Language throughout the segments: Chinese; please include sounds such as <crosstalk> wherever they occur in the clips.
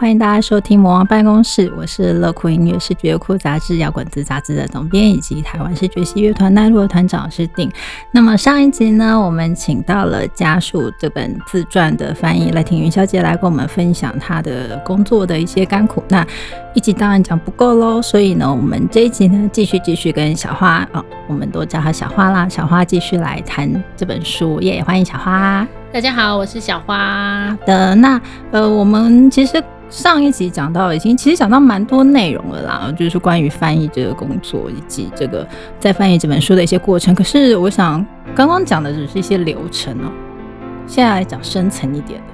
欢迎大家收听魔王办公室，我是乐酷音乐视觉库杂志摇滚子杂志的总编，以及台湾视觉系乐团奈落的团长是定。那么上一集呢，我们请到了家属这本自传的翻译赖庭云小姐来跟我们分享她的工作的一些甘苦。那一集当然讲不够喽，所以呢，我们这一集呢，继续继续跟小花啊，我们都叫她小花啦，小花继续来谈这本书，耶欢迎小花。大家好，我是小花的。那呃，我们其实上一集讲到已经，其实讲到蛮多内容了啦，就是关于翻译这个工作以及这个在翻译这本书的一些过程。可是我想刚刚讲的只是一些流程哦，现在来讲深层一点的，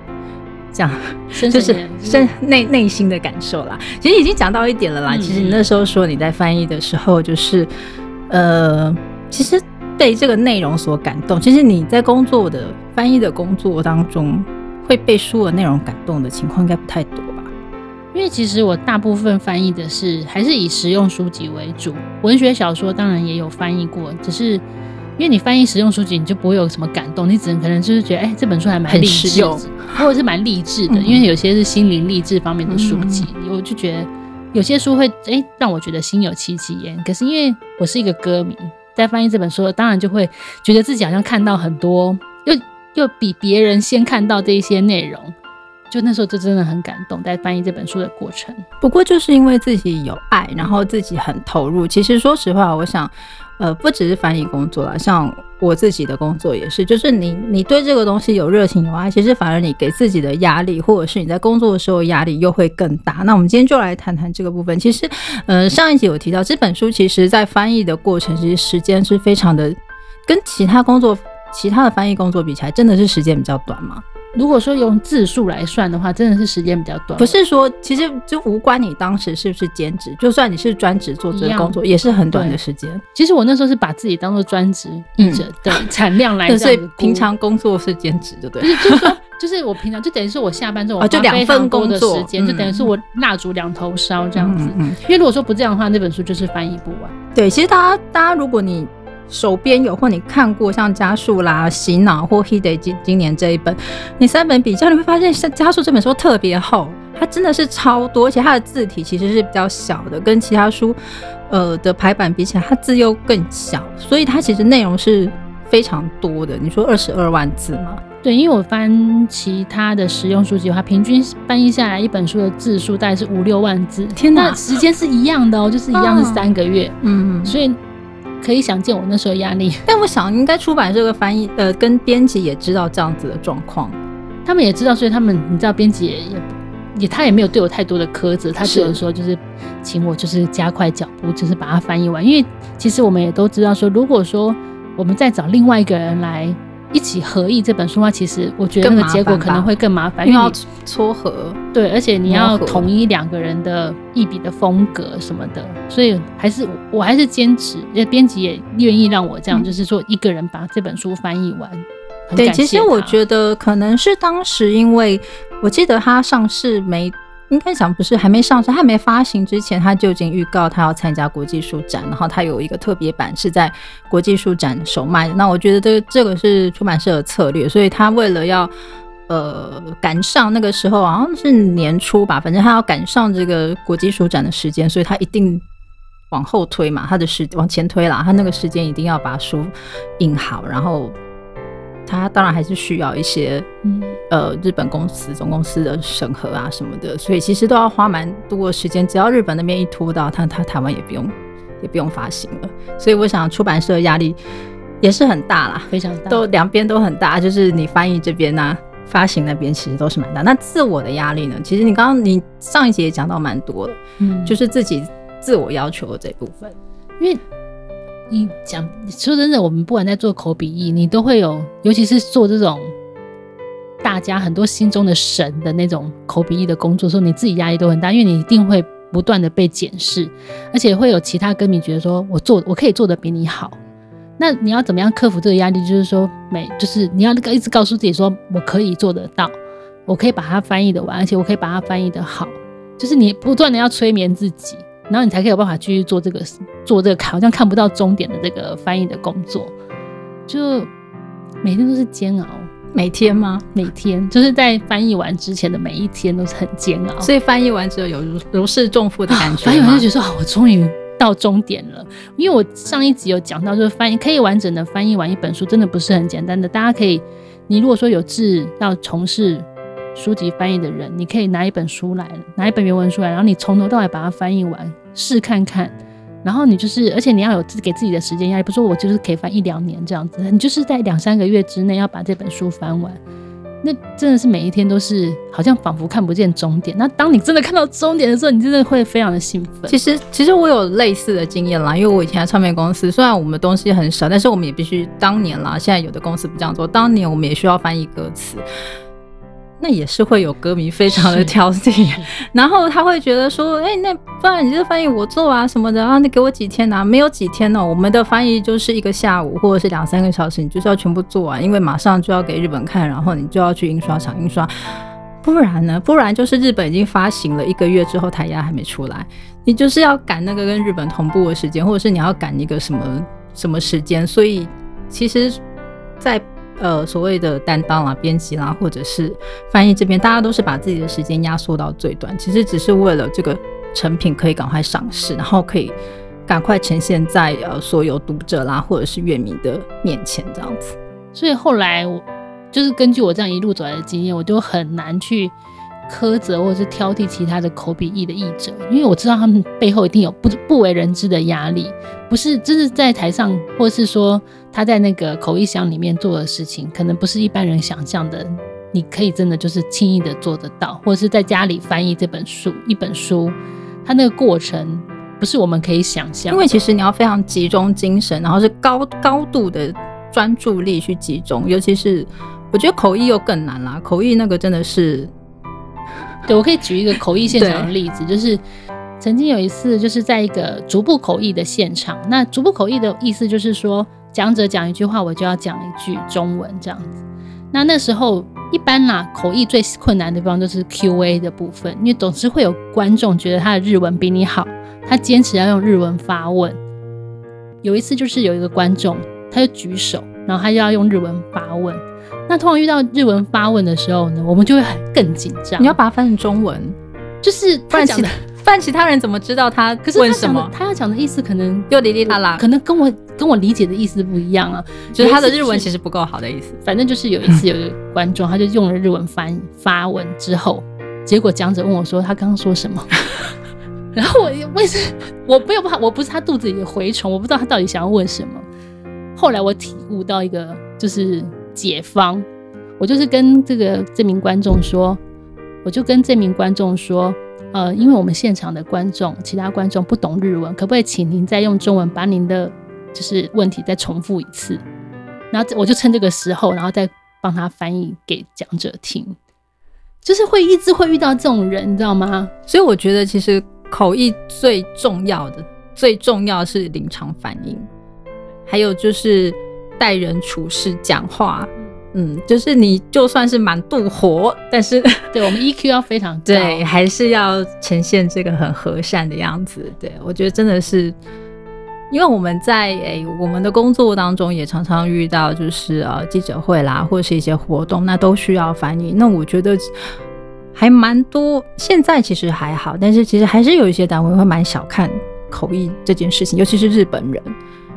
讲就是深内内心的感受啦。其实已经讲到一点了啦。其实你那时候说你在翻译的时候，就是呃，其实。被这个内容所感动，其实你在工作的翻译的工作当中，会被书的内容感动的情况应该不太多吧？因为其实我大部分翻译的是还是以实用书籍为主，文学小说当然也有翻译过，只是因为你翻译实用书籍，你就不会有什么感动，你只能可能就是觉得，哎，这本书还蛮励志，或者是蛮励志的，因为有些是心灵励志方面的书籍，我就觉得有些书会哎让我觉得心有戚戚焉。可是因为我是一个歌迷。在翻译这本书，当然就会觉得自己好像看到很多，又又比别人先看到这一些内容，就那时候就真的很感动。在翻译这本书的过程，不过就是因为自己有爱，然后自己很投入。其实说实话，我想。呃，不只是翻译工作了，像我自己的工作也是，就是你你对这个东西有热情有爱，其实反而你给自己的压力，或者是你在工作的时候压力又会更大。那我们今天就来谈谈这个部分。其实，呃，上一集有提到这本书，其实在翻译的过程，其实时间是非常的，跟其他工作、其他的翻译工作比起来，真的是时间比较短吗？如果说用字数来算的话，真的是时间比较短。不是说，其实就无关你当时是不是兼职，就算你是专职做这个工作，也是很短的时间。其实我那时候是把自己当做专职译者的产量来，所以平常工作是兼职，对不对？就是说，就是我平常就等于是我下班之后，就两份工作时间，就等于是我蜡烛两头烧这样子。因为如果说不这样的话，那本书就是翻译不完。对，其实大家，大家如果你。手边有或你看过像加速啦、洗脑或 He 今今年这一本，你三本比较，你会发现像加速这本书特别厚，它真的是超多，而且它的字体其实是比较小的，跟其他书呃的排版比起来，它字又更小，所以它其实内容是非常多的。你说二十二万字吗？对，因为我翻其他的实用书籍的话，平均翻译下来一本书的字数大概是五六万字。天哪，时间是一样的哦，就是一样是三个月。嗯，所以。可以想见我那时候压力，<laughs> 但我想应该出版社的翻译呃跟编辑也知道这样子的状况，他们也知道，所以他们你知道编辑也也他也没有对我太多的苛责，他只有说就是请我就是加快脚步，就是把它翻译完，因为其实我们也都知道说，如果说我们再找另外一个人来。一起合译这本书的话，其实我觉得那个结果可能会更麻烦，因为要撮合。对，而且你要统一两个人的译笔的风格什么的，所以还是我还是坚持，因编辑也愿意让我这样，就是说一个人把这本书翻译完。对，其实我觉得可能是当时，因为我记得它上市没。应该讲不是还没上市，还没发行之前，他就已经预告他要参加国际书展，然后他有一个特别版是在国际书展首卖的。那我觉得这这个是出版社的策略，所以他为了要呃赶上那个时候，好像是年初吧，反正他要赶上这个国际书展的时间，所以他一定往后推嘛，他的时往前推啦，他那个时间一定要把书印好，然后。他当然还是需要一些，嗯呃，日本公司总公司的审核啊什么的，所以其实都要花蛮多时间。只要日本那边一拖到，他他台湾也不用也不用发行了。所以我想出版社压力也是很大啦，非常大，都两边都很大。就是你翻译这边呢，发行那边其实都是蛮大。那自我的压力呢？其实你刚刚你上一节也讲到蛮多了，嗯，就是自己自我要求的这部分，因为。你讲说真的，我们不管在做口笔译，你都会有，尤其是做这种大家很多心中的神的那种口笔译的工作，说你自己压力都很大，因为你一定会不断的被检视，而且会有其他歌迷觉得说我做我可以做的比你好，那你要怎么样克服这个压力？就是说每就是你要那个一直告诉自己说我可以做得到，我可以把它翻译的完，而且我可以把它翻译的好，就是你不断的要催眠自己。然后你才可以有办法继续做这个做这个好像看不到终点的这个翻译的工作，就每天都是煎熬。每天吗？每天就是在翻译完之前的每一天都是很煎熬，所以翻译完之后有如如释重负的感觉。翻译完就觉得说，哦，我终于到终点了。因为我上一集有讲到，就是翻译可以完整的翻译完一本书，真的不是很简单的。大家可以，你如果说有志要从事书籍翻译的人，你可以拿一本书来，拿一本原文书来，然后你从头到尾把它翻译完，试看看。然后你就是，而且你要有自给自己的时间压力，不是说我就是可以翻一两年这样子，你就是在两三个月之内要把这本书翻完。那真的是每一天都是好像仿佛看不见终点。那当你真的看到终点的时候，你真的会非常的兴奋。其实，其实我有类似的经验啦，因为我以前在唱片公司，虽然我们东西很少，但是我们也必须当年啦。现在有的公司不这样做，当年我们也需要翻译歌词。那也是会有歌迷非常的挑剔，然后他会觉得说，哎，那不然你这翻译我做啊什么的啊，你给我几天啊？没有几天呢，我们的翻译就是一个下午或者是两三个小时，你就是要全部做完，因为马上就要给日本看，然后你就要去印刷厂印刷，不然呢，不然就是日本已经发行了一个月之后台压还没出来，你就是要赶那个跟日本同步的时间，或者是你要赶一个什么什么时间，所以其实，在。呃，所谓的担当啦、编辑啦，或者是翻译这边，大家都是把自己的时间压缩到最短，其实只是为了这个成品可以赶快上市，然后可以赶快呈现在呃所有读者啦或者是乐迷的面前这样子。所以后来我就是根据我这样一路走来的经验，我就很难去。苛责或者是挑剔其他的口笔译的译者，因为我知道他们背后一定有不不为人知的压力，不是就是在台上，或是说他在那个口译箱里面做的事情，可能不是一般人想象的。你可以真的就是轻易的做得到，或者是在家里翻译这本书，一本书，它那个过程不是我们可以想象。因为其实你要非常集中精神，然后是高高度的专注力去集中，尤其是我觉得口译又更难啦，口译那个真的是。对，我可以举一个口译现场的例子，<laughs> 就是曾经有一次，就是在一个逐步口译的现场。那逐步口译的意思就是说，讲者讲一句话，我就要讲一句中文这样子。那那时候一般啦，口译最困难的地方就是 Q&A 的部分，因为总是会有观众觉得他的日文比你好，他坚持要用日文发问。有一次就是有一个观众，他就举手，然后他就要用日文发问。那通常遇到日文发问的时候呢，我们就会更紧张。你要把它翻成中文，就是他讲的，不然其他人怎么知道他可是他什么？他要讲的意思可能又哩哩啦啦，可能跟我跟我理解的意思不一样啊。就是他的日文其实不够好的意思。反正就是有一次有一个观众，他就用了日文翻发文之后，结果讲者问我说他刚刚说什么，<laughs> 然后我为什我没有办法，我不是他肚子里的蛔虫，我不知道他到底想要问什么。后来我体悟到一个就是。解方，我就是跟这个这名观众说，我就跟这名观众说，呃，因为我们现场的观众，其他观众不懂日文，可不可以请您再用中文把您的就是问题再重复一次？然后我就趁这个时候，然后再帮他翻译给讲者听，就是会一直会遇到这种人，你知道吗？所以我觉得其实口译最重要的，最重要是临场反应，还有就是。待人处事、讲话，嗯，就是你就算是满肚火，但是 <laughs> 对我们 EQ 要非常对，还是要呈现这个很和善的样子。对我觉得真的是，因为我们在诶我们的工作当中也常常遇到，就是呃记者会啦，或者是一些活动，那都需要翻译。那我觉得还蛮多，现在其实还好，但是其实还是有一些单位会蛮小看口译这件事情，尤其是日本人。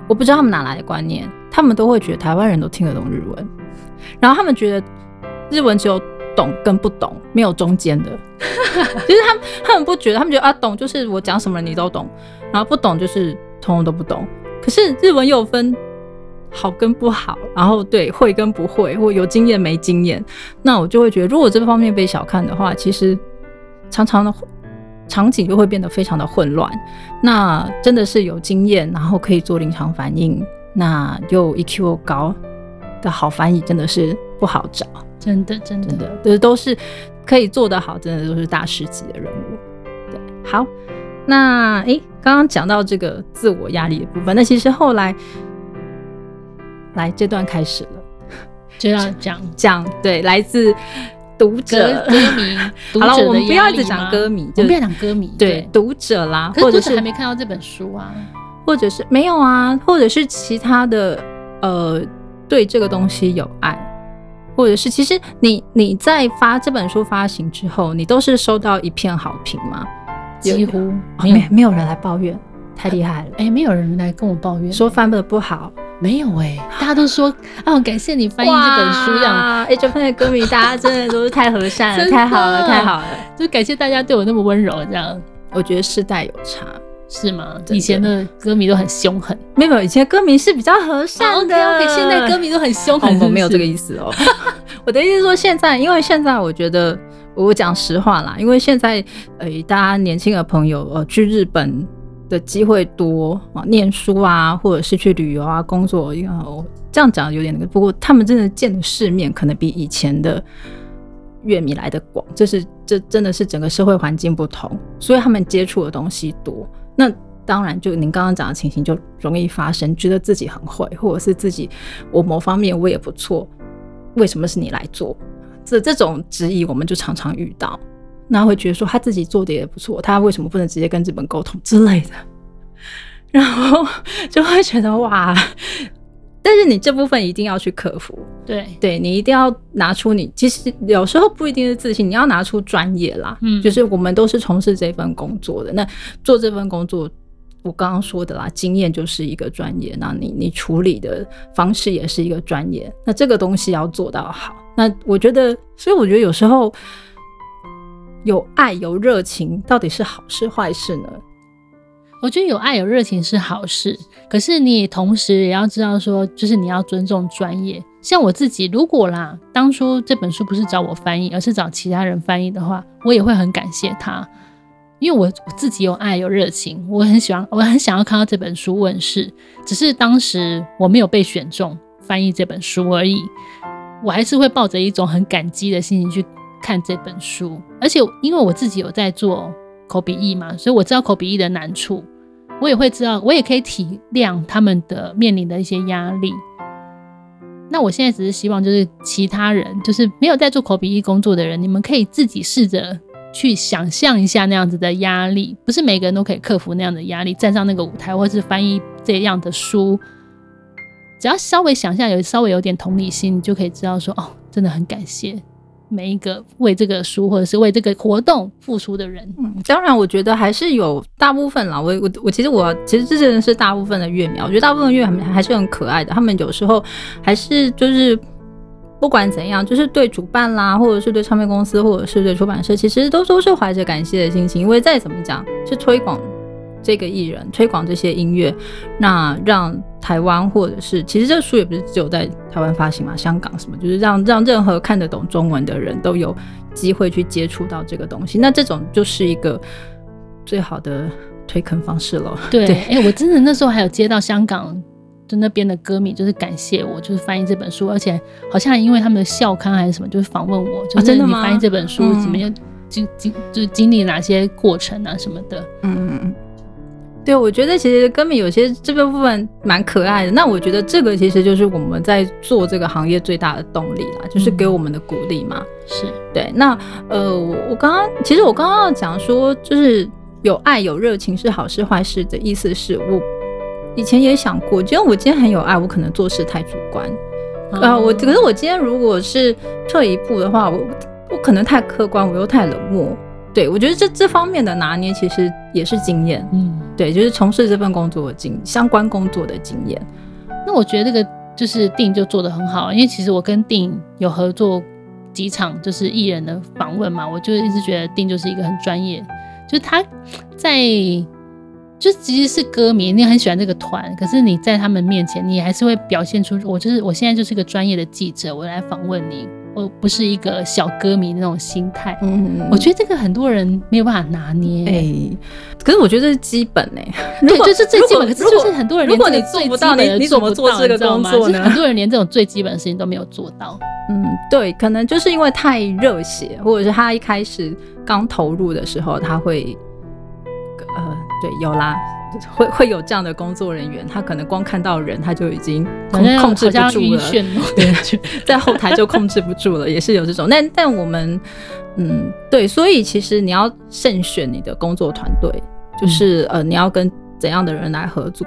我不知道他们哪来的观念，他们都会觉得台湾人都听得懂日文，然后他们觉得日文只有懂跟不懂，没有中间的。其实他们他们不觉得，他们觉得啊懂就是我讲什么你都懂，然后不懂就是通通都不懂。可是日文又分好跟不好，然后对会跟不会，或有经验没经验。那我就会觉得，如果这方面被小看的话，其实常常的。场景就会变得非常的混乱。那真的是有经验，然后可以做临场反应，那又 EQ 高的好翻译，真的是不好找。真的，真的，真的，就是都是可以做得好，真的都是大师级的人物。对，好，那诶，刚刚讲到这个自我压力的部分，那其实后来来这段开始了，就要讲 <laughs> 讲对来自。读者、歌迷，<laughs> 好了，我们不要一直讲歌迷，就不要讲歌迷。对，读者啦，或者是还没看到这本书啊，或者是没有啊，或者是其他的，呃，对这个东西有爱，或者是其实你你在发这本书发行之后，你都是收到一片好评吗？几乎没有没有人来抱怨，太厉害了。哎，没有人来跟我抱怨说翻的不好，没有哎，大家都说啊，<laughs> 感谢你翻译这本书，这样。哎，Japan 的歌迷，大家真的都是太和善了，<laughs> 太好了，太好了，就感谢大家对我那么温柔，这样。我觉得世代有差。是吗？以前的歌迷都很凶狠，没有，以前歌迷是比较和善的。OK，现在歌迷都很凶狠，我没有这个意思哦。<laughs> 我的意思是说，现在，因为现在我觉得，我讲实话啦，因为现在，呃，大家年轻的朋友，呃，去日本的机会多啊，念书啊，或者是去旅游啊，工作，我这样讲有点那个。不过，他们真的见的世面，可能比以前的乐迷来的广，这是这真的是整个社会环境不同，所以他们接触的东西多。那当然，就您刚刚讲的情形就容易发生，觉得自己很会，或者是自己我某方面我也不错，为什么是你来做？这这种质疑我们就常常遇到，那会觉得说他自己做的也不错，他为什么不能直接跟日本沟通之类的？然后就会觉得哇。但是你这部分一定要去克服，对，对你一定要拿出你，其实有时候不一定是自信，你要拿出专业啦，嗯，就是我们都是从事这份工作的，那做这份工作，我刚刚说的啦，经验就是一个专业，那你你处理的方式也是一个专业，那这个东西要做到好，那我觉得，所以我觉得有时候有爱有热情，到底是好事坏事呢？我觉得有爱有热情是好事，可是你也同时也要知道说，就是你要尊重专业。像我自己，如果啦，当初这本书不是找我翻译，而是找其他人翻译的话，我也会很感谢他，因为我我自己有爱有热情，我很喜欢，<laughs> 我很想要看到这本书问世。只是当时我没有被选中翻译这本书而已，我还是会抱着一种很感激的心情去看这本书。而且因为我自己有在做。口笔译嘛，所以我知道口笔译的难处，我也会知道，我也可以体谅他们的面临的一些压力。那我现在只是希望，就是其他人，就是没有在做口笔译工作的人，你们可以自己试着去想象一下那样子的压力，不是每个人都可以克服那样的压力，站上那个舞台，或是翻译这样的书，只要稍微想象，有稍微有点同理心，你就可以知道说，哦，真的很感谢。每一个为这个书或者是为这个活动付出的人，嗯，当然，我觉得还是有大部分啦。我我我，其实我其实这真的是大部分的乐迷，我觉得大部分乐迷还是很可爱的。他们有时候还是就是不管怎样，就是对主办啦，或者是对唱片公司，或者是对出版社，其实都都是怀着感谢的心情，因为再怎么讲是推广。这个艺人推广这些音乐，那让台湾或者是其实这书也不是只有在台湾发行嘛，香港什么，就是让让任何看得懂中文的人都有机会去接触到这个东西。那这种就是一个最好的推坑方式了。对，哎，我真的那时候还有接到香港就那边的歌迷，就是感谢我，就是翻译这本书，而且好像因为他们的校刊还是什么，就是访问我，就是你翻译这本书怎么样，经经就是经历哪些过程啊什么的。嗯嗯嗯。对，我觉得其实根本有些这个部分蛮可爱的。那我觉得这个其实就是我们在做这个行业最大的动力啦，就是给我们的鼓励嘛。是对。那呃，我我刚刚其实我刚刚要讲说，就是有爱有热情是好事坏事的意思是我以前也想过，觉得我今天很有爱，我可能做事太主观啊。我可是我今天如果是退一步的话，我我可能太客观，我又太冷漠。对，我觉得这这方面的拿捏其实也是经验，嗯，对，就是从事这份工作的经相关工作的经验。那我觉得这个就是定就做的很好，因为其实我跟定有合作几场就是艺人的访问嘛，我就一直觉得定就是一个很专业，就是他在就其实是歌迷，你很喜欢这个团，可是你在他们面前，你还是会表现出我就是我现在就是个专业的记者，我来访问你。我不是一个小歌迷那种心态，嗯，我觉得这个很多人没有办法拿捏，哎，可是我觉得这是基本哎，<laughs> 对，就是最基本，可是就是很多人，如果你做不到，你你怎么做这个工作呢？很多人连这种最基本的事情都没有做到，<laughs> 嗯，对，可能就是因为太热血，或者是他一开始刚投入的时候，他会，呃，对，有啦。<laughs> 会会有这样的工作人员，他可能光看到人他就已经控控制不住了，<laughs> 对，在后台就控制不住了，也是有这种。但但我们，嗯，对，所以其实你要慎选你的工作团队，就是呃，你要跟怎样的人来合作。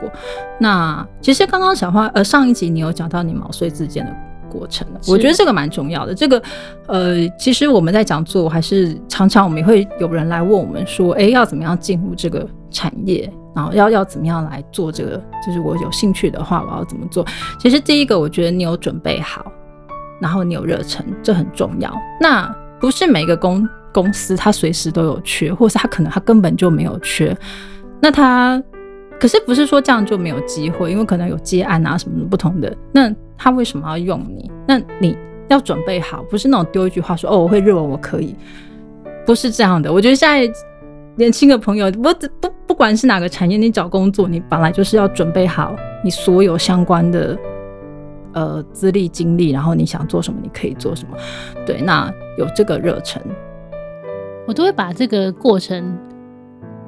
那其实刚刚小花呃上一集你有讲到你毛遂自荐的过程。我觉得这个蛮重要的。这个呃，其实我们在讲座还是常常我们也会有人来问我们说，哎，要怎么样进入这个产业？然后要要怎么样来做这个？就是我有兴趣的话，我要怎么做？其实第一个，我觉得你有准备好，然后你有热忱，这很重要。那不是每个公公司他随时都有缺，或是他可能他根本就没有缺。那他可是不是说这样就没有机会？因为可能有接案啊什么不同的。那他为什么要用你？那你要准备好，不是那种丢一句话说哦我会日文我可以，不是这样的。我觉得现在年轻的朋友我不不不管是哪个产业，你找工作你本来就是要准备好你所有相关的呃资历经历，然后你想做什么你可以做什么。对，那有这个热忱。我都会把这个过程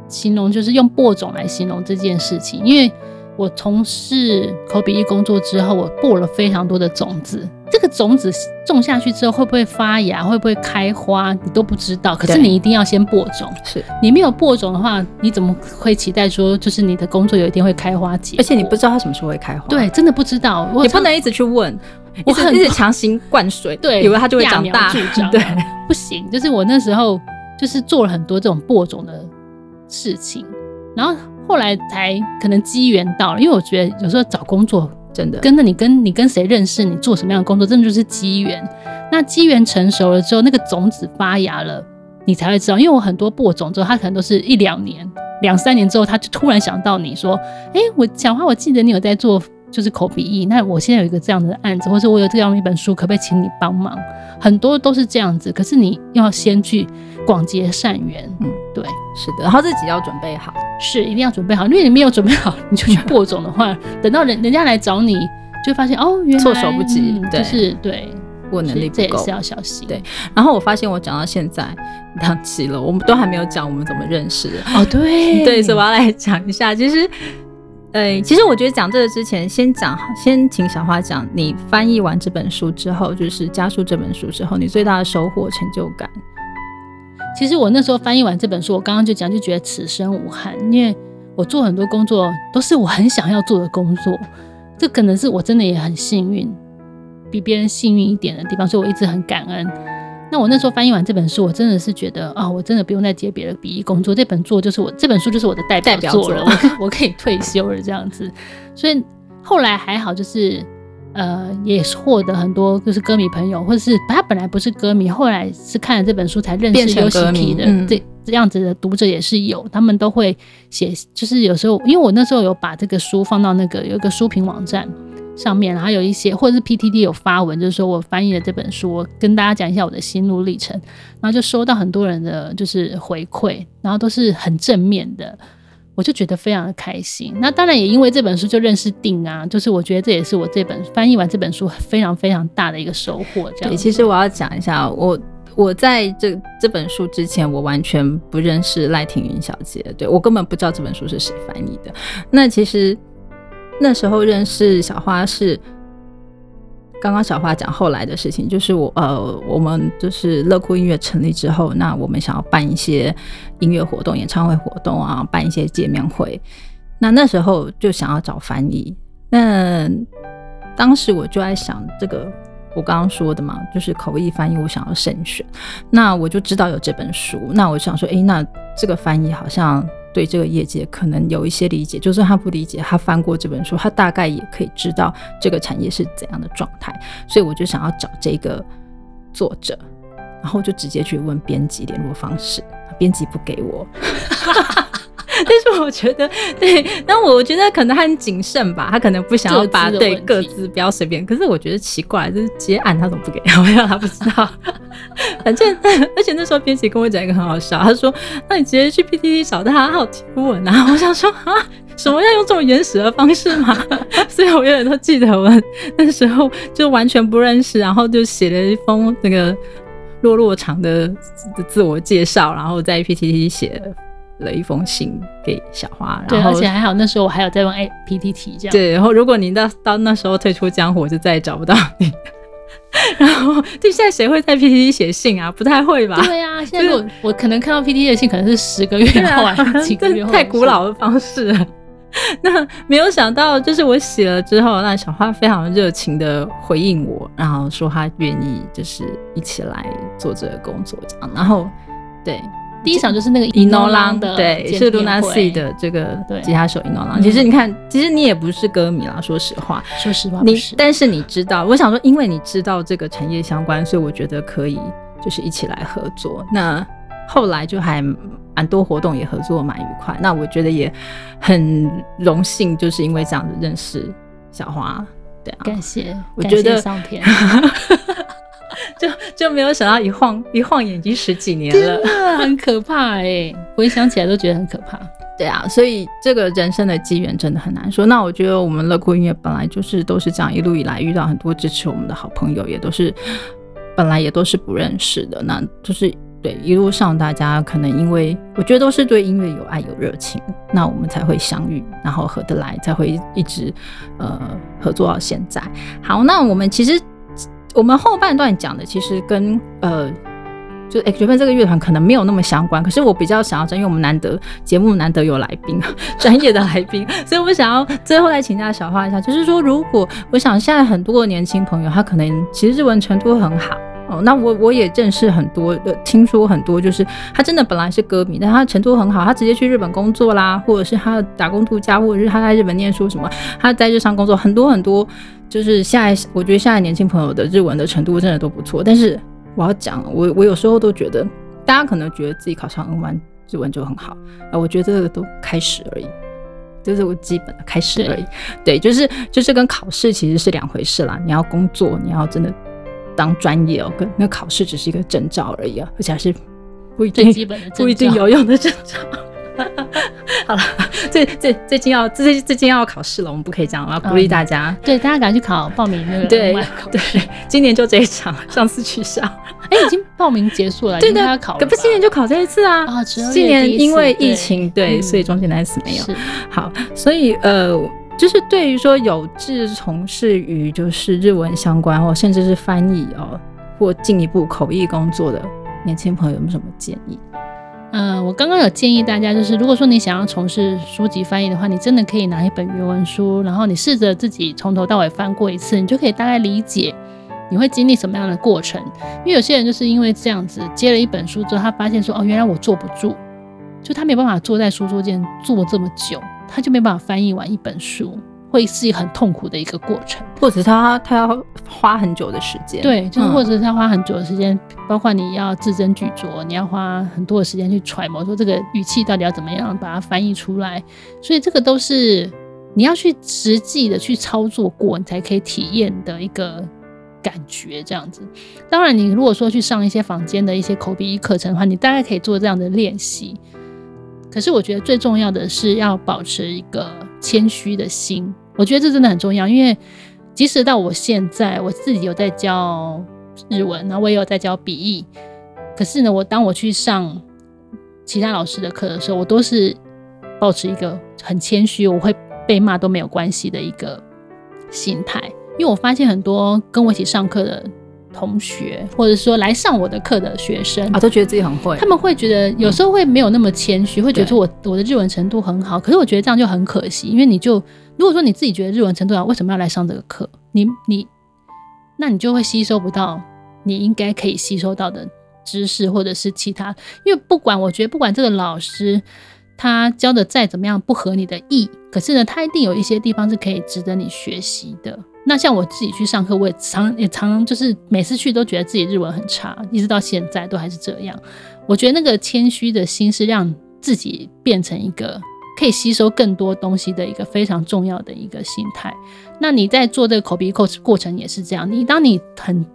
形容，就是用播种来形容这件事情。因为我从事口笔译工作之后，我播了非常多的种子。这个种子种下去之后，会不会发芽，会不会开花，你都不知道。可是你一定要先播种。是你没有播种的话，你怎么会期待说，就是你的工作有一天会开花结？而且你不知道它什么时候会开花。对，真的不知道。你不能一直去问，我一直强行灌水，对，以为它就会长大。<laughs> 对，不行。就是我那时候。就是做了很多这种播种的事情，然后后来才可能机缘到了，因为我觉得有时候找工作真的跟着你跟你跟谁认识，你做什么样的工作，真的就是机缘。那机缘成熟了之后，那个种子发芽了，你才会知道。因为我很多播种之后，他可能都是一两年、两三年之后，他就突然想到你说：“哎，我讲话，我记得你有在做。”就是口鼻译，那我现在有一个这样的案子，或者我有这样一本书，可不可以请你帮忙？很多都是这样子，可是你要先去广结善缘。嗯，对，是的，然后自己要准备好，是一定要准备好，因为你没有准备好，你就去 <laughs> 播种的话，等到人人家来找你，就发现哦，原来措手不及，就是对，我能力不够，这也是要小心。对，然后我发现我讲到现在两期了，我们都还没有讲我们怎么认识的。哦，对，<laughs> 对，所以我要来讲一下，其实。呃，其实我觉得讲这个之前，先讲，先请小花讲，你翻译完这本书之后，就是加速这本书之后，你最大的收获、成就感。其实我那时候翻译完这本书，我刚刚就讲，就觉得此生无憾，因为我做很多工作都是我很想要做的工作，这可能是我真的也很幸运，比别人幸运一点的地方，所以我一直很感恩。那我那时候翻译完这本书，我真的是觉得啊，我真的不用再接别的笔译工作，这本作就是我这本书就是我的代表作了，<laughs> 我我可以退休了这样子。所以后来还好，就是呃，也获得很多就是歌迷朋友，或者是他本来不是歌迷，后来是看了这本书才认识有喜皮的这这样子的读者也是有，他们都会写，就是有时候因为我那时候有把这个书放到那个有一个书评网站。上面，然后有一些，或者是 PTT 有发文，就是说我翻译了这本书，我跟大家讲一下我的心路历程，然后就收到很多人的就是回馈，然后都是很正面的，我就觉得非常的开心。那当然也因为这本书就认识定啊，就是我觉得这也是我这本翻译完这本书非常非常大的一个收获。这样对，其实我要讲一下，我我在这这本书之前，我完全不认识赖庭云小姐，对我根本不知道这本书是谁翻译的。那其实。那时候认识小花是刚刚小花讲后来的事情，就是我呃，我们就是乐酷音乐成立之后，那我们想要办一些音乐活动、演唱会活动啊，办一些见面会。那那时候就想要找翻译，那当时我就在想，这个我刚刚说的嘛，就是口译翻译，我想要慎选。那我就知道有这本书，那我想说，哎，那这个翻译好像。对这个业界可能有一些理解，就算他不理解，他翻过这本书，他大概也可以知道这个产业是怎样的状态。所以我就想要找这个作者，然后就直接去问编辑联络方式，编辑不给我。<laughs> <laughs> 但是我觉得，对，但我觉得可能他很谨慎吧，他可能不想要把对各自不要随便。可是我觉得奇怪，就是接案他怎么不给？我要他不知道。<laughs> 反正而且那时候编辑跟我讲一个很好笑，他说：“那你直接去 PTT 找他，他好提问啊。”我想说啊，什么要用这么原始的方式吗？<laughs> 所以我永远都记得我那时候就完全不认识，然后就写了一封那个落落长的自我介绍，然后在 PTT 写。了一封信给小花，对，而且还好那时候我还有在用 A P T T 这样，对，然后如果你到到那时候退出江湖，我就再也找不到你。<laughs> 然后，就，现在谁会在 P T T 写信啊？不太会吧？对啊，现在我我可能看到 P T T 的信，可能是十个月后、几个月后，太古老的方式。<laughs> 那没有想到，就是我写了之后，那小花非常热情的回应我，然后说她愿意就是一起来做这个工作这样。然后，对，第一场就是那个伊诺朗的，对，是 Luna C 的这个吉他手伊诺朗。其实你看，其实你也不是歌迷啦，说实话，说实话，你但是你知道，我想说，因为你知道这个产业相关，所以我觉得可以就是一起来合作。那后来就还。蛮多活动也合作蛮愉快，那我觉得也很荣幸，就是因为这样子认识小花，对啊，感谢，我觉得上天，<laughs> 就就没有想到一晃一晃眼已经十几年了，很可怕哎，回想起来都觉得很可怕，对啊，所以这个人生的机缘真的很难说。那我觉得我们乐酷音乐本来就是都是这样，一路以来遇到很多支持我们的好朋友，也都是本来也都是不认识的，那就是。对，一路上大家可能因为我觉得都是对音乐有爱有热情，那我们才会相遇，然后合得来，才会一直呃合作到现在。好，那我们其实我们后半段讲的其实跟呃就 X Japan 这个乐团可能没有那么相关，可是我比较想要，因为我们难得节目难得有来宾，<laughs> 专业的来宾，<laughs> 所以我想要最后来请教小花一下，就是说如果我想现在很多的年轻朋友，他可能其实日文程度很好。哦，那我我也认识很多的，听说很多就是他真的本来是歌迷，但他程度很好，他直接去日本工作啦，或者是他打工度假，或者是他在日本念书什么，他在日常工作，很多很多，就是现在我觉得现在年轻朋友的日文的程度真的都不错。但是我要讲，我我有时候都觉得，大家可能觉得自己考上日文就很好，啊，我觉得这个都开始而已，就是我基本的开始而已。<laughs> 对，就是就是跟考试其实是两回事啦，你要工作，你要真的。当专业哦，跟那考试只是一个证照而已啊，而且还是不一定 <laughs> 不一定有用的证照。<laughs> 好了，最最最近要最最近要考试了，我们不可以这样，我要鼓励大家，<laughs> 对大家赶快去考报名那个对对，今年就这一场，上次取消，<laughs> 哎，已经报名结束了，对对，要考，可不今年就考这一次啊？啊，今年因为疫情，对，所以中间那次没有。好，所以呃。就是对于说有志从事于就是日文相关或甚至是翻译哦，或进一步口译工作的年轻朋友，有没有什么建议？嗯，我刚刚有建议大家，就是如果说你想要从事书籍翻译的话，你真的可以拿一本原文书，然后你试着自己从头到尾翻过一次，你就可以大概理解你会经历什么样的过程。因为有些人就是因为这样子接了一本书之后，他发现说哦，原来我坐不住，就他没办法坐在书桌前坐这么久。他就没办法翻译完一本书，会是一个很痛苦的一个过程，或者他他要花很久的时间，对，就是或者是他花很久的时间，包括你要字斟句酌，你要花很多的时间去揣摩，说这个语气到底要怎么样把它翻译出来，所以这个都是你要去实际的去操作过，你才可以体验的一个感觉，这样子。当然，你如果说去上一些房间的一些口笔译课程的话，你大概可以做这样的练习。可是我觉得最重要的是要保持一个谦虚的心，我觉得这真的很重要。因为即使到我现在，我自己有在教日文，然后我也有在教笔译，可是呢，我当我去上其他老师的课的时候，我都是保持一个很谦虚，我会被骂都没有关系的一个心态。因为我发现很多跟我一起上课的。同学，或者说来上我的课的学生啊，都觉得自己很会。他们会觉得有时候会没有那么谦虚，会觉得我我的日文程度很好。可是我觉得这样就很可惜，因为你就如果说你自己觉得日文程度好，为什么要来上这个课？你你，那你就会吸收不到你应该可以吸收到的知识，或者是其他。因为不管我觉得不管这个老师他教的再怎么样不合你的意，可是呢，他一定有一些地方是可以值得你学习的。那像我自己去上课，我也常也常就是每次去都觉得自己日文很差，一直到现在都还是这样。我觉得那个谦虚的心是让自己变成一个可以吸收更多东西的一个非常重要的一个心态。那你在做这个口鼻口过程也是这样，你当你很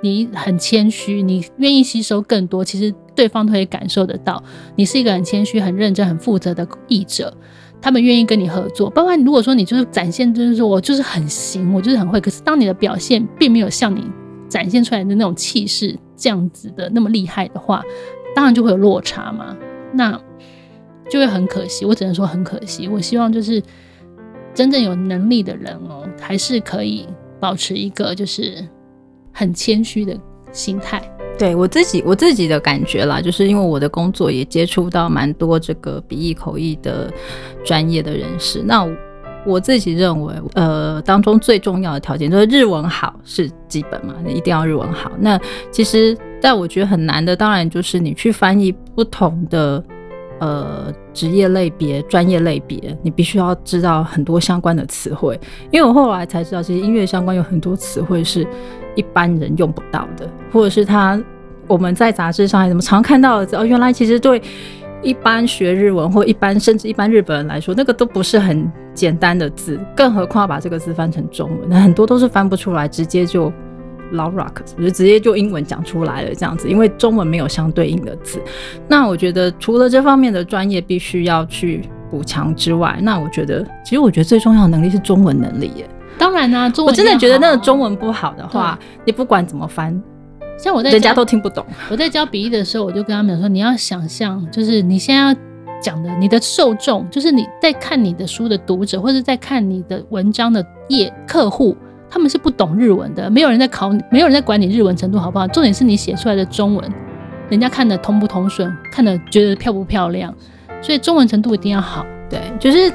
你很谦虚，你愿意吸收更多，其实对方都会感受得到，你是一个很谦虚、很认真、很负责的译者。他们愿意跟你合作，包括如果说你就是展现，就是说我就是很行，我就是很会。可是当你的表现并没有像你展现出来的那种气势这样子的那么厉害的话，当然就会有落差嘛。那就会很可惜，我只能说很可惜。我希望就是真正有能力的人哦，还是可以保持一个就是很谦虚的心态。对我自己我自己的感觉啦，就是因为我的工作也接触到蛮多这个笔译口译的专业的人士，那我自己认为，呃，当中最重要的条件就是日文好是基本嘛，你一定要日文好。那其实，但我觉得很难的，当然就是你去翻译不同的呃职业类别、专业类别，你必须要知道很多相关的词汇。因为我后来才知道，其实音乐相关有很多词汇是一般人用不到的，或者是他我们在杂志上还怎么常看到的哦，原来其实对。一般学日文或一般甚至一般日本人来说，那个都不是很简单的字，更何况要把这个字翻成中文，那很多都是翻不出来，直接就老 rock，就直接就英文讲出来了这样子，因为中文没有相对应的字。那我觉得除了这方面的专业必须要去补强之外，那我觉得其实我觉得最重要的能力是中文能力耶。当然啦，我真的觉得那个中文不好的话，你不管怎么翻。像我在人家都听不懂。<laughs> 我在教笔译的时候，我就跟他们说：你要想象，就是你现在要讲的，你的受众，就是你在看你的书的读者，或者在看你的文章的业客户，他们是不懂日文的。没有人在考你，没有人在管你日文程度好不好。重点是你写出来的中文，人家看的通不通顺，看的觉得漂不漂亮。所以中文程度一定要好。对，就是。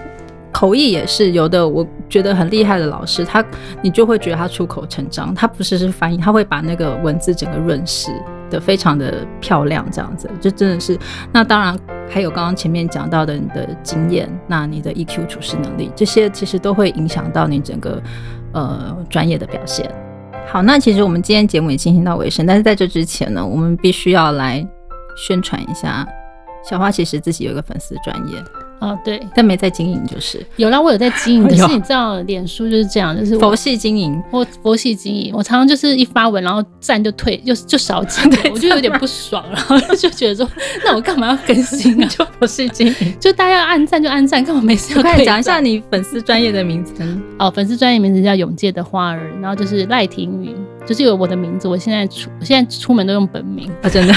口译也是有的，我觉得很厉害的老师，他你就会觉得他出口成章，他不是是翻译，他会把那个文字整个润饰的非常的漂亮，这样子就真的是。那当然还有刚刚前面讲到的你的经验，那你的 EQ 处事能力，这些其实都会影响到你整个呃专业的表现。好，那其实我们今天节目也进行到尾声，但是在这之前呢，我们必须要来宣传一下，小花其实自己有一个粉丝专业。哦，对，但没在经营，就是有啦，我有在经营，<laughs> 可是你知道，脸书就是这样，就是佛系经营，我佛系经营，我常常就是一发文，然后赞就退，就就少几个，<laughs> 我就有点不爽，<laughs> 然后就觉得说，那我干嘛要更新啊？就佛系经营，就大家要按赞就按赞，干嘛没事要快讲一下你粉丝专业的名字。哦，粉丝专业名字叫永界的花儿，然后就是赖庭云，就是有我的名字，我现在出，我现在出门都用本名啊，真的。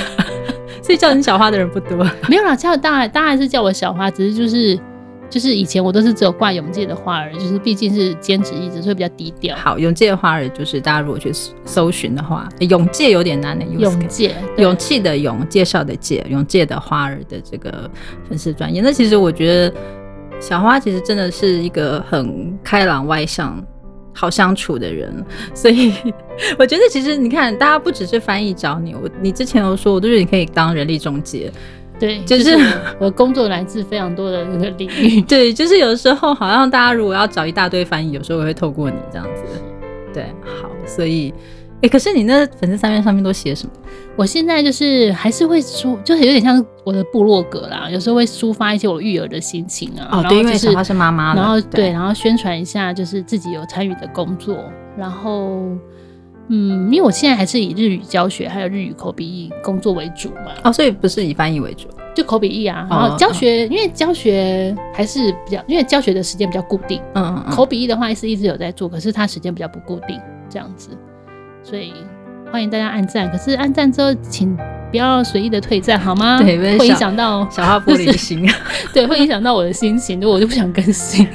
所以叫你小花的人不多，<laughs> 没有啦，叫大家，大家还是叫我小花，只是就是就是以前我都是只有挂永界的花儿，就是毕竟是兼职一直，所以比较低调。好，永界的花儿就是大家如果去搜寻的话，永界有点难的，永界勇气的勇，介绍的介，永界的花儿的这个粉丝专业。那其实我觉得小花其实真的是一个很开朗外向。好相处的人，<laughs> 所以 <laughs> 我觉得其实你看，大家不只是翻译找你，我你之前有说，我都觉得你可以当人力中介，对，就是我工作来自非常多的那个领域，<laughs> 对，就是有时候好像大家如果要找一大堆翻译，有时候我会透过你这样子，对，好，所以。哎，可是你那粉丝三面上面都写什么？我现在就是还是会抒，就是有点像我的部落格啦，有时候会抒发一些我育儿的心情啊。哦，对，因为她是妈妈，然后对，然后宣传一下就是自己有参与的工作，然后嗯，因为我现在还是以日语教学还有日语口笔译工作为主嘛。哦，所以不是以翻译为主，就口笔译啊。然后教学，因为教学还是比较，因为教学的时间比较固定。嗯嗯。口笔译的话是一直有在做，可是它时间比较不固定，这样子。所以欢迎大家按赞，可是按赞之后请不要随意的退赞好吗？<laughs> 对，会影响到 <laughs> 小花玻璃心。<laughs> 对，会影响到我的心情，我就不想更新。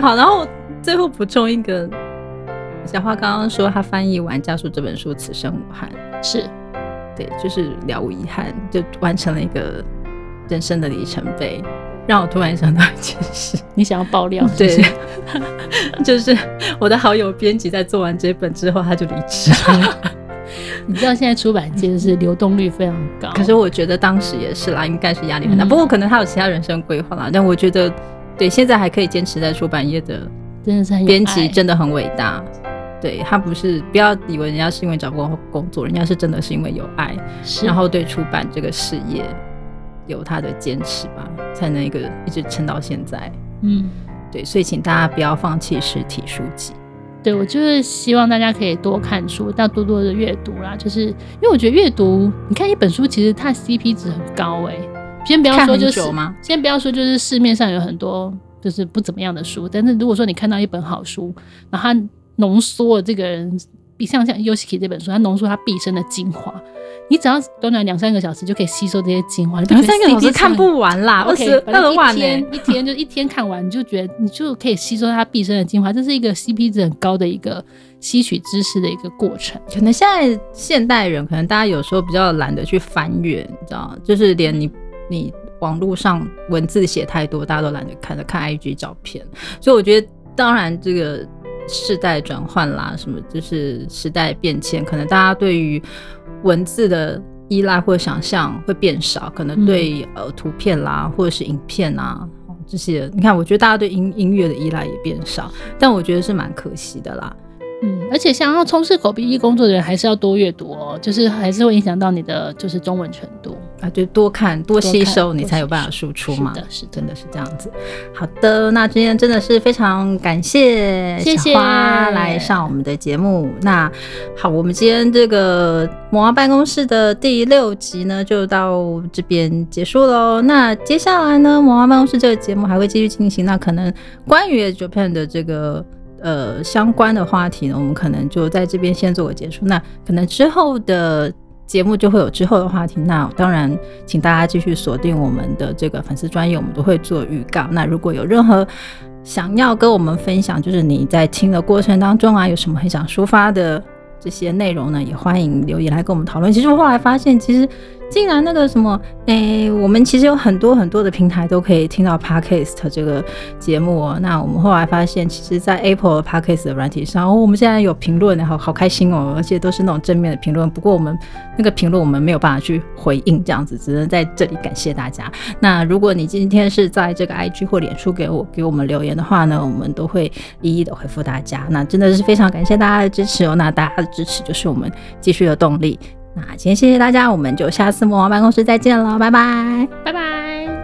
好，然后最后补充一个，小花刚刚说她翻译完《家书》这本书，此生无憾，是对，就是了无遗憾，就完成了一个人生的里程碑。让我突然想到一件事，<laughs> 你想要爆料？<laughs> 对，<laughs> 就是我的好友编辑在做完这本之后，他就离职了。你知道现在出版界是流动率非常高，可是我觉得当时也是啦，应该是压力很大。不过可能他有其他人生规划啦，但我觉得对现在还可以坚持在出版业的，真的是编辑真的很伟大。对他不是不要以为人家是因为找不到工作，人家是真的是因为有爱，然后对出版这个事业。有他的坚持吧，才能一个一直撑到现在。嗯，对，所以请大家不要放弃实体书籍。对我就是希望大家可以多看书，要多多的阅读啦。就是因为我觉得阅读，你看一本书，其实它 CP 值很高哎。先不要说就是，先不要说就是市面上有很多就是不怎么样的书，但是如果说你看到一本好书，然后它浓缩了这个人。像像 Yoshiki 这本书，它浓缩它毕生的精华。你只要短短两三个小时就可以吸收这些精华，两三个小时看不完啦，二十二万一天一天就一天看完，你就觉得你就可以吸收它毕生的精华，这是一个 CP 值很高的一个吸取知识的一个过程。可能现在现代人，可能大家有时候比较懒得去翻阅，你知道就是连你你网络上文字写太多，大家都懒得看着看 IG 照片，所以我觉得，当然这个世代转换啦，什么就是时代变迁，可能大家对于文字的依赖或想象会变少，可能对呃图片啦或者是影片啊这些，你看，我觉得大家对音音乐的依赖也变少，但我觉得是蛮可惜的啦。嗯，而且想要从事口笔译工作的人，还是要多阅读哦，就是还是会影响到你的就是中文程度啊，就多看多吸收，你才有办法输出嘛。是的，是真的是这样子。好的，那今天真的是非常感谢小花来上我们的节目。那好，我们今天这个魔王办公室的第六集呢，就到这边结束喽。那接下来呢，魔王办公室这个节目还会继续进行。那可能关于 Japan 的这个。呃，相关的话题呢，我们可能就在这边先做个结束。那可能之后的节目就会有之后的话题。那当然，请大家继续锁定我们的这个粉丝专业，我们都会做预告。那如果有任何想要跟我们分享，就是你在听的过程当中啊，有什么很想抒发的这些内容呢，也欢迎留言来跟我们讨论。其实我后来发现，其实。竟然那个什么，诶，我们其实有很多很多的平台都可以听到 Podcast 这个节目哦。那我们后来发现，其实，在 Apple Podcast 的软体上，哦，我们现在有评论，好好开心哦，而且都是那种正面的评论。不过我们那个评论我们没有办法去回应，这样子只能在这里感谢大家。那如果你今天是在这个 IG 或脸书给我给我们留言的话呢，我们都会一一的回复大家。那真的是非常感谢大家的支持哦。那大家的支持就是我们继续的动力。那今天谢谢大家，我们就下次魔王办公室再见了，拜拜，拜拜。